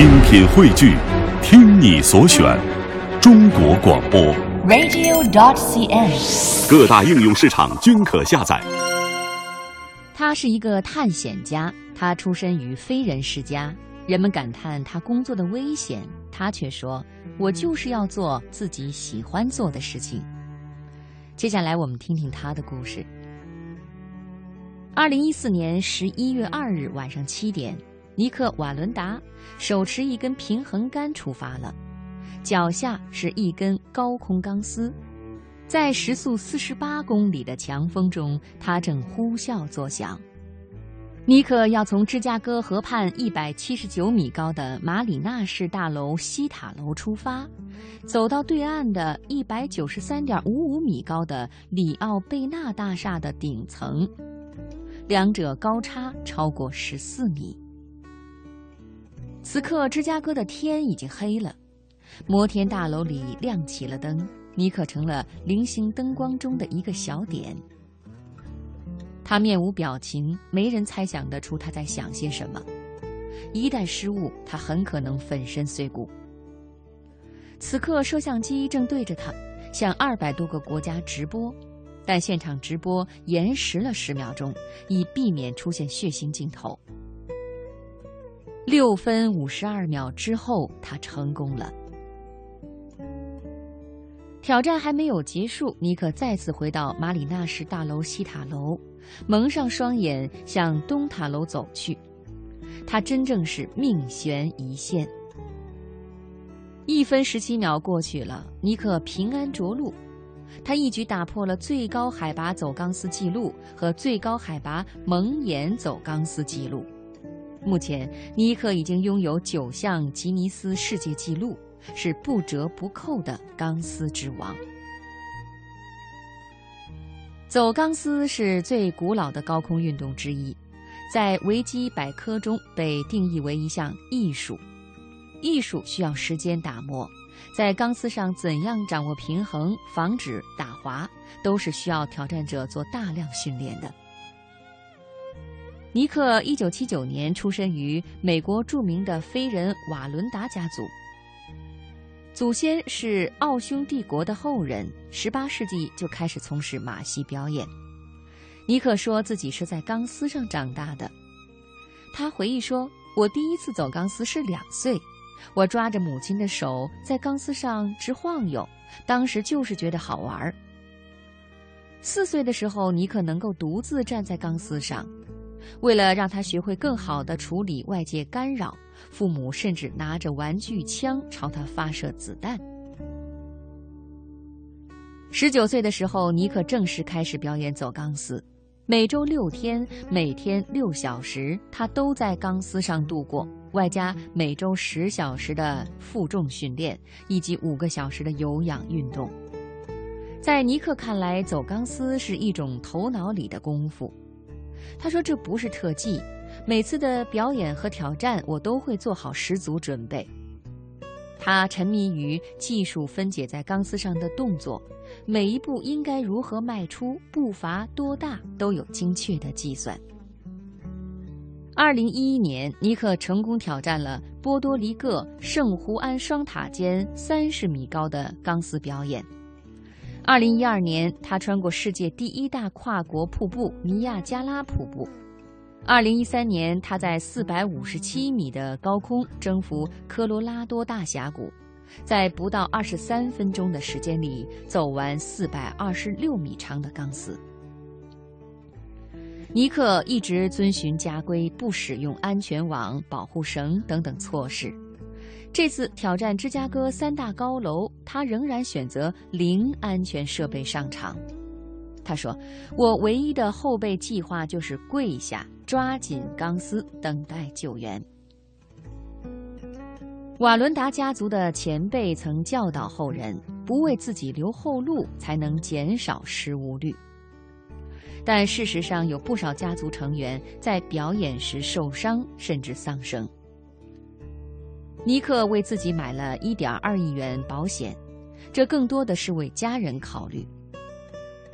精品汇聚，听你所选，中国广播。radio.dot.cn，。各大应用市场均可下载。他是一个探险家，他出身于非人世家，人们感叹他工作的危险，他却说：“我就是要做自己喜欢做的事情。”接下来我们听听他的故事。二零一四年十一月二日晚上七点，尼克瓦伦达手持一根平衡杆出发了，脚下是一根高空钢丝。在时速四十八公里的强风中，他正呼啸作响。尼克要从芝加哥河畔一百七十九米高的马里纳市大楼西塔楼出发，走到对岸的一百九十三点五五米高的里奥贝纳大厦的顶层，两者高差超过十四米。此刻，芝加哥的天已经黑了，摩天大楼里亮起了灯。尼克成了零星灯光中的一个小点。他面无表情，没人猜想得出他在想些什么。一旦失误，他很可能粉身碎骨。此刻，摄像机正对着他，向二百多个国家直播，但现场直播延时了十秒钟，以避免出现血腥镜头。六分五十二秒之后，他成功了。挑战还没有结束，尼克再次回到马里纳什大楼西塔楼，蒙上双眼向东塔楼走去。他真正是命悬一线。一分十七秒过去了，尼克平安着陆。他一举打破了最高海拔走钢丝记录和最高海拔蒙眼走钢丝记录。目前，尼克已经拥有九项吉尼斯世界纪录。是不折不扣的钢丝之王。走钢丝是最古老的高空运动之一，在维基百科中被定义为一项艺术。艺术需要时间打磨，在钢丝上怎样掌握平衡，防止打滑，都是需要挑战者做大量训练的。尼克一九七九年出生于美国著名的飞人瓦伦达家族。祖先是奥匈帝国的后人，十八世纪就开始从事马戏表演。尼克说自己是在钢丝上长大的。他回忆说：“我第一次走钢丝是两岁，我抓着母亲的手在钢丝上直晃悠，当时就是觉得好玩。”四岁的时候，尼克能够独自站在钢丝上。为了让他学会更好地处理外界干扰，父母甚至拿着玩具枪朝他发射子弹。十九岁的时候，尼克正式开始表演走钢丝，每周六天，每天六小时，他都在钢丝上度过，外加每周十小时的负重训练以及五个小时的有氧运动。在尼克看来，走钢丝是一种头脑里的功夫。他说：“这不是特技，每次的表演和挑战，我都会做好十足准备。”他沉迷于技术分解在钢丝上的动作，每一步应该如何迈出，步伐多大，都有精确的计算。二零一一年，尼克成功挑战了波多黎各圣胡安双塔间三十米高的钢丝表演。二零一二年，他穿过世界第一大跨国瀑布尼亚加拉瀑布。二零一三年，他在四百五十七米的高空征服科罗拉多大峡谷，在不到二十三分钟的时间里走完四百二十六米长的钢丝。尼克一直遵循家规，不使用安全网、保护绳等等措施。这次挑战芝加哥三大高楼，他仍然选择零安全设备上场。他说：“我唯一的后备计划就是跪下，抓紧钢丝，等待救援。”瓦伦达家族的前辈曾教导后人，不为自己留后路，才能减少失误率。但事实上，有不少家族成员在表演时受伤，甚至丧生。尼克为自己买了一点二亿元保险，这更多的是为家人考虑。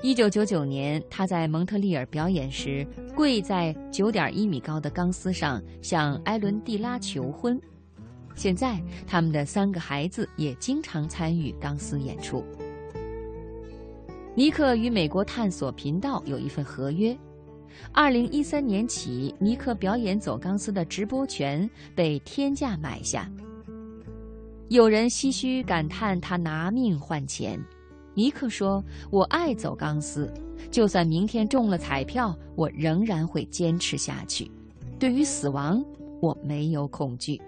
一九九九年，他在蒙特利尔表演时，跪在九点一米高的钢丝上向埃伦蒂拉求婚。现在，他们的三个孩子也经常参与钢丝演出。尼克与美国探索频道有一份合约，二零一三年起，尼克表演走钢丝的直播权被天价买下。有人唏嘘感叹他拿命换钱，尼克说：“我爱走钢丝，就算明天中了彩票，我仍然会坚持下去。对于死亡，我没有恐惧。”